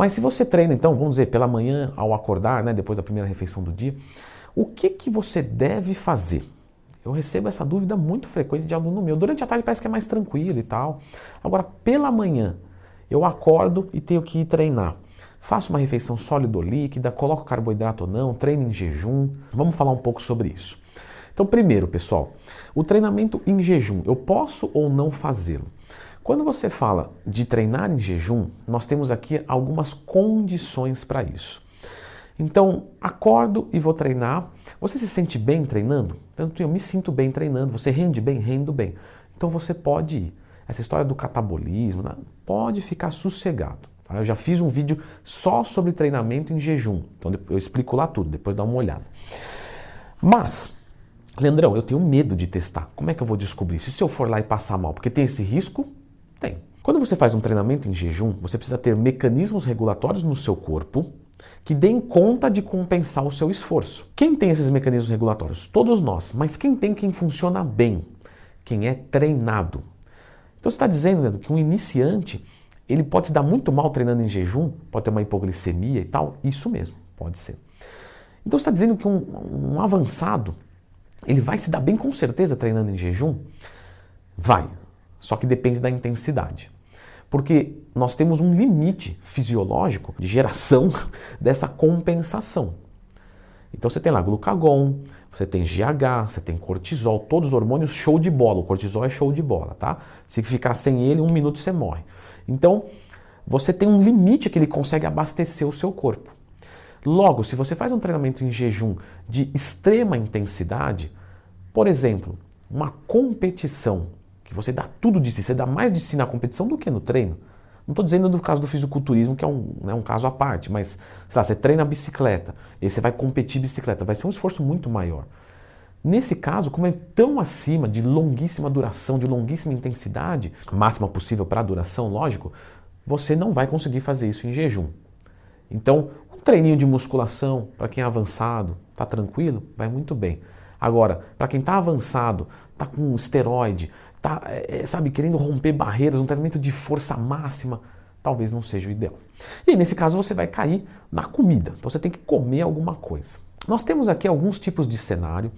Mas se você treina, então, vamos dizer, pela manhã ao acordar, né, depois da primeira refeição do dia, o que, que você deve fazer? Eu recebo essa dúvida muito frequente de aluno meu. Durante a tarde parece que é mais tranquilo e tal. Agora, pela manhã, eu acordo e tenho que ir treinar. Faço uma refeição sólida ou líquida, coloco carboidrato ou não, treino em jejum. Vamos falar um pouco sobre isso. Então, primeiro, pessoal, o treinamento em jejum, eu posso ou não fazê-lo? Quando você fala de treinar em jejum, nós temos aqui algumas condições para isso. Então, acordo e vou treinar. Você se sente bem treinando? Tanto eu me sinto bem treinando. Você rende bem? Rendo bem. Então você pode ir. Essa história do catabolismo, né? pode ficar sossegado. Tá? Eu já fiz um vídeo só sobre treinamento em jejum. Então eu explico lá tudo, depois dá uma olhada. Mas, Leandrão, eu tenho medo de testar. Como é que eu vou descobrir? Se eu for lá e passar mal, porque tem esse risco? Tem. Quando você faz um treinamento em jejum, você precisa ter mecanismos regulatórios no seu corpo que deem conta de compensar o seu esforço. Quem tem esses mecanismos regulatórios? Todos nós. Mas quem tem quem funciona bem? Quem é treinado. Então você está dizendo Leandro, que um iniciante ele pode se dar muito mal treinando em jejum, pode ter uma hipoglicemia e tal. Isso mesmo, pode ser. Então você está dizendo que um, um avançado ele vai se dar bem com certeza treinando em jejum? Vai, só que depende da intensidade. Porque nós temos um limite fisiológico de geração dessa compensação. Então você tem lá glucagon, você tem GH, você tem cortisol, todos os hormônios show de bola. O cortisol é show de bola, tá? Se ficar sem ele, um minuto você morre. Então você tem um limite que ele consegue abastecer o seu corpo. Logo, se você faz um treinamento em jejum de extrema intensidade, por exemplo, uma competição que você dá tudo de si, você dá mais de si na competição do que no treino. Não estou dizendo do caso do fisiculturismo, que é um, né, um caso à parte, mas lá, você treina bicicleta e você vai competir bicicleta, vai ser um esforço muito maior. Nesse caso, como é tão acima de longuíssima duração, de longuíssima intensidade, máxima possível para a duração, lógico, você não vai conseguir fazer isso em jejum. Então, um treininho de musculação, para quem é avançado, está tranquilo, vai muito bem. Agora, para quem está avançado, está com esteroide, tá, é, sabe, querendo romper barreiras, um treinamento de força máxima, talvez não seja o ideal. E aí, nesse caso, você vai cair na comida. Então, você tem que comer alguma coisa. Nós temos aqui alguns tipos de cenário,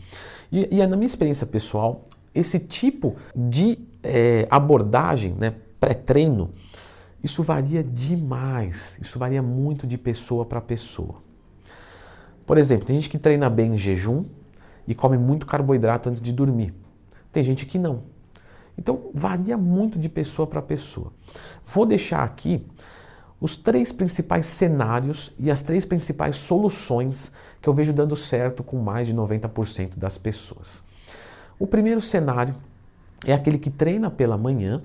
e, e na minha experiência pessoal, esse tipo de é, abordagem, né, pré-treino, isso varia demais. Isso varia muito de pessoa para pessoa. Por exemplo, tem gente que treina bem em jejum e come muito carboidrato antes de dormir. Tem gente que não. Então varia muito de pessoa para pessoa. Vou deixar aqui os três principais cenários e as três principais soluções que eu vejo dando certo com mais de 90% das pessoas. O primeiro cenário é aquele que treina pela manhã,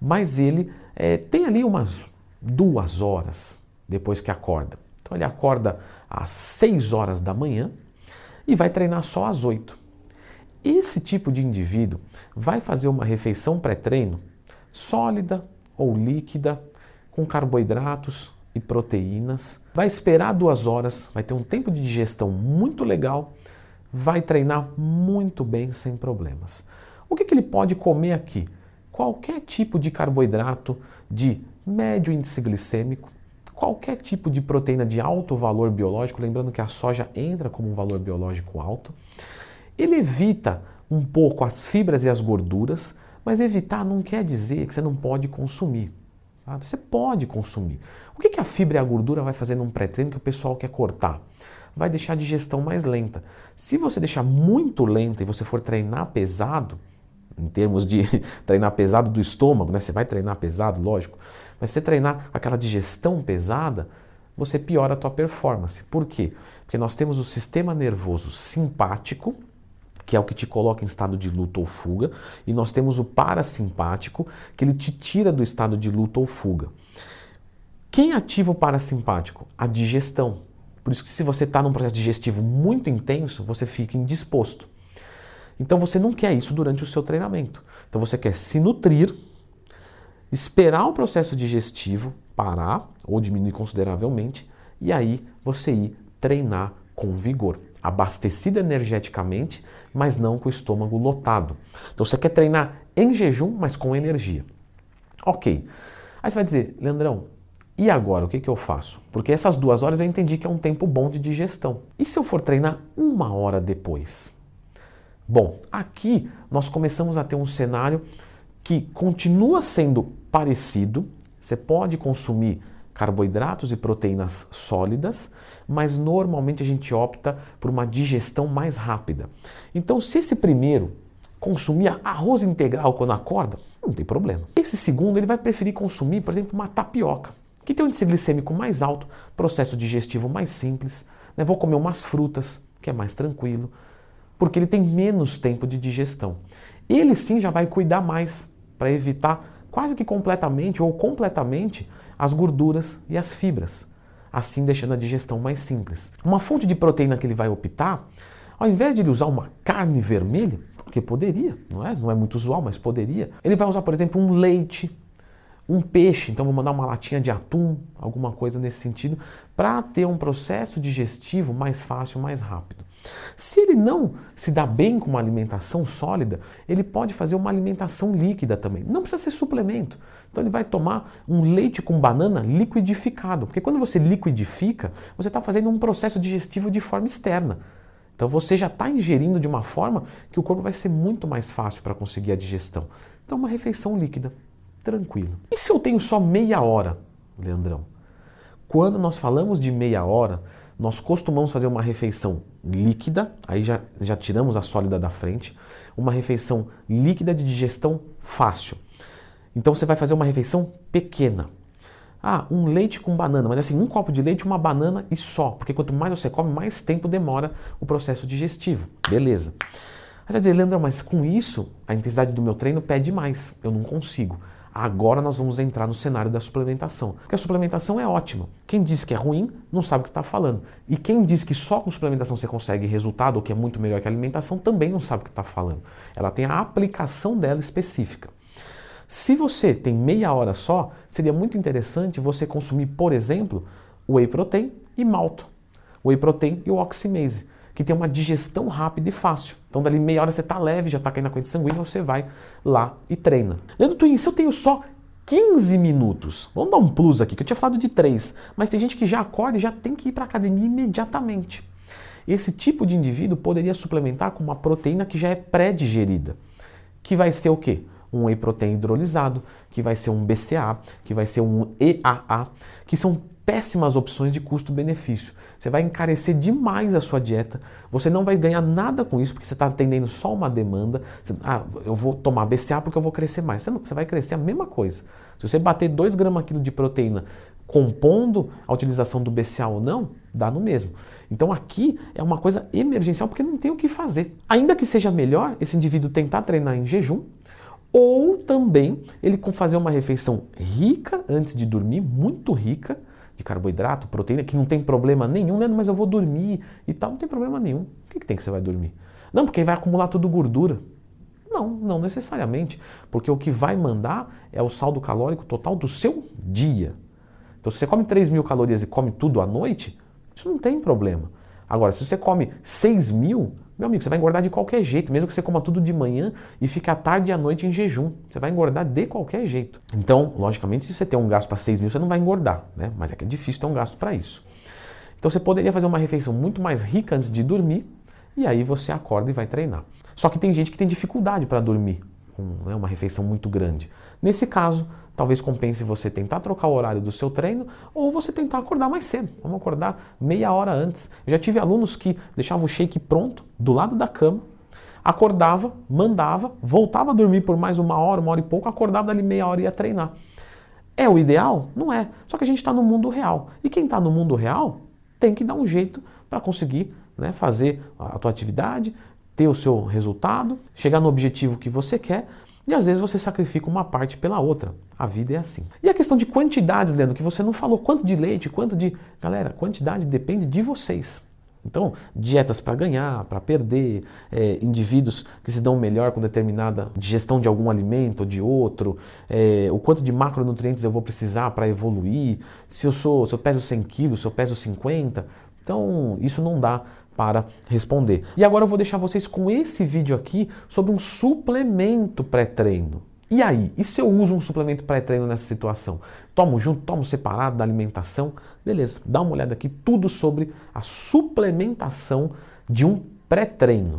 mas ele é, tem ali umas duas horas depois que acorda. Então ele acorda às 6 horas da manhã e vai treinar só às 8. Esse tipo de indivíduo vai fazer uma refeição pré-treino sólida ou líquida, com carboidratos e proteínas, vai esperar duas horas, vai ter um tempo de digestão muito legal, vai treinar muito bem sem problemas. O que, que ele pode comer aqui? Qualquer tipo de carboidrato de médio índice glicêmico, qualquer tipo de proteína de alto valor biológico, lembrando que a soja entra como um valor biológico alto ele evita um pouco as fibras e as gorduras, mas evitar não quer dizer que você não pode consumir. Tá? Você pode consumir. O que, que a fibra e a gordura vai fazer num pré-treino que o pessoal quer cortar? Vai deixar a digestão mais lenta. Se você deixar muito lenta e você for treinar pesado, em termos de treinar pesado do estômago, né? Você vai treinar pesado, lógico, mas você treinar aquela digestão pesada, você piora a tua performance. Por quê? Porque nós temos o sistema nervoso simpático, que é o que te coloca em estado de luta ou fuga, e nós temos o parasimpático, que ele te tira do estado de luta ou fuga. Quem ativa o parasimpático? A digestão. Por isso que se você está num processo digestivo muito intenso, você fica indisposto. Então você não quer isso durante o seu treinamento. Então você quer se nutrir, esperar o processo digestivo parar ou diminuir consideravelmente e aí você ir treinar com vigor abastecido energeticamente, mas não com o estômago lotado. Então você quer treinar em jejum, mas com energia. Ok. Aí você vai dizer, Leandrão, E agora, o que, que eu faço? Porque essas duas horas eu entendi que é um tempo bom de digestão. E se eu for treinar uma hora depois? Bom, aqui nós começamos a ter um cenário que continua sendo parecido. Você pode consumir carboidratos e proteínas sólidas, mas normalmente a gente opta por uma digestão mais rápida. Então, se esse primeiro consumia arroz integral quando acorda, não tem problema. Esse segundo ele vai preferir consumir, por exemplo, uma tapioca, que tem um índice glicêmico mais alto, processo digestivo mais simples. Né? Vou comer umas frutas, que é mais tranquilo, porque ele tem menos tempo de digestão. Ele sim já vai cuidar mais para evitar quase que completamente ou completamente as gorduras e as fibras, assim deixando a digestão mais simples. Uma fonte de proteína que ele vai optar, ao invés de ele usar uma carne vermelha, porque poderia, não é? Não é muito usual, mas poderia. Ele vai usar, por exemplo, um leite, um peixe, então vou mandar uma latinha de atum, alguma coisa nesse sentido, para ter um processo digestivo mais fácil, mais rápido. Se ele não se dá bem com uma alimentação sólida, ele pode fazer uma alimentação líquida também. Não precisa ser suplemento. Então ele vai tomar um leite com banana liquidificado, porque quando você liquidifica, você está fazendo um processo digestivo de forma externa. Então você já está ingerindo de uma forma que o corpo vai ser muito mais fácil para conseguir a digestão. Então uma refeição líquida, tranquilo. E se eu tenho só meia hora, Leandrão? Quando nós falamos de meia hora, nós costumamos fazer uma refeição líquida, aí já, já tiramos a sólida da frente, uma refeição líquida de digestão fácil. Então você vai fazer uma refeição pequena. Ah, um leite com banana, mas assim, um copo de leite, uma banana e só, porque quanto mais você come, mais tempo demora o processo digestivo. Beleza. Você vai dizer, Leandro, mas com isso, a intensidade do meu treino pede mais, eu não consigo. Agora nós vamos entrar no cenário da suplementação. Porque a suplementação é ótima. Quem diz que é ruim não sabe o que está falando. E quem diz que só com suplementação você consegue resultado, ou que é muito melhor que a alimentação, também não sabe o que está falando. Ela tem a aplicação dela específica. Se você tem meia hora só, seria muito interessante você consumir, por exemplo, whey protein e malto. Whey protein e o oximase que tem uma digestão rápida e fácil. Então, dali meia hora você está leve, já está caindo na corrente sanguínea, você vai lá e treina. Leandro Twin, se eu tenho só 15 minutos, vamos dar um plus aqui, que eu tinha falado de 3, mas tem gente que já acorda e já tem que ir para a academia imediatamente. Esse tipo de indivíduo poderia suplementar com uma proteína que já é pré-digerida, que vai ser o quê? Um whey protein hidrolisado, que vai ser um BCA, que vai ser um EAA, que são péssimas opções de custo-benefício. Você vai encarecer demais a sua dieta, você não vai ganhar nada com isso, porque você está atendendo só uma demanda. Você, ah, eu vou tomar BCA porque eu vou crescer mais. Você, não, você vai crescer a mesma coisa. Se você bater 2 gramas quilo de proteína compondo a utilização do BCA ou não, dá no mesmo. Então aqui é uma coisa emergencial porque não tem o que fazer. Ainda que seja melhor esse indivíduo tentar treinar em jejum, ou também ele fazer uma refeição rica antes de dormir, muito rica, de carboidrato, proteína, que não tem problema nenhum, né? mas eu vou dormir e tal, não tem problema nenhum. O que, que tem que você vai dormir? Não, porque vai acumular tudo gordura. Não, não necessariamente, porque o que vai mandar é o saldo calórico total do seu dia. Então, se você come 3 mil calorias e come tudo à noite, isso não tem problema. Agora, se você come 6 mil, meu amigo, você vai engordar de qualquer jeito, mesmo que você coma tudo de manhã e fique à tarde e à noite em jejum. Você vai engordar de qualquer jeito. Então, logicamente, se você tem um gasto para 6 mil, você não vai engordar, né? Mas é que é difícil ter um gasto para isso. Então você poderia fazer uma refeição muito mais rica antes de dormir e aí você acorda e vai treinar. Só que tem gente que tem dificuldade para dormir com né, uma refeição muito grande. Nesse caso, Talvez compense você tentar trocar o horário do seu treino ou você tentar acordar mais cedo. Vamos acordar meia hora antes. Eu já tive alunos que deixavam o shake pronto do lado da cama, acordava, mandava, voltava a dormir por mais uma hora, uma hora e pouco, acordava dali meia hora e ia treinar. É o ideal? Não é. Só que a gente está no mundo real. E quem está no mundo real tem que dar um jeito para conseguir né, fazer a tua atividade, ter o seu resultado, chegar no objetivo que você quer, e às vezes você sacrifica uma parte pela outra. A vida é assim. E a questão de quantidades, Leandro, que você não falou quanto de leite, quanto de. Galera, quantidade depende de vocês. Então, dietas para ganhar, para perder, é, indivíduos que se dão melhor com determinada digestão de algum alimento ou de outro, é, o quanto de macronutrientes eu vou precisar para evoluir, se eu sou, se eu peso 100 quilos, se eu peso 50. Então, isso não dá para responder. E agora eu vou deixar vocês com esse vídeo aqui sobre um suplemento pré-treino. E aí? E se eu uso um suplemento pré-treino nessa situação? Tomo junto, tomo separado da alimentação? Beleza, dá uma olhada aqui tudo sobre a suplementação de um pré-treino.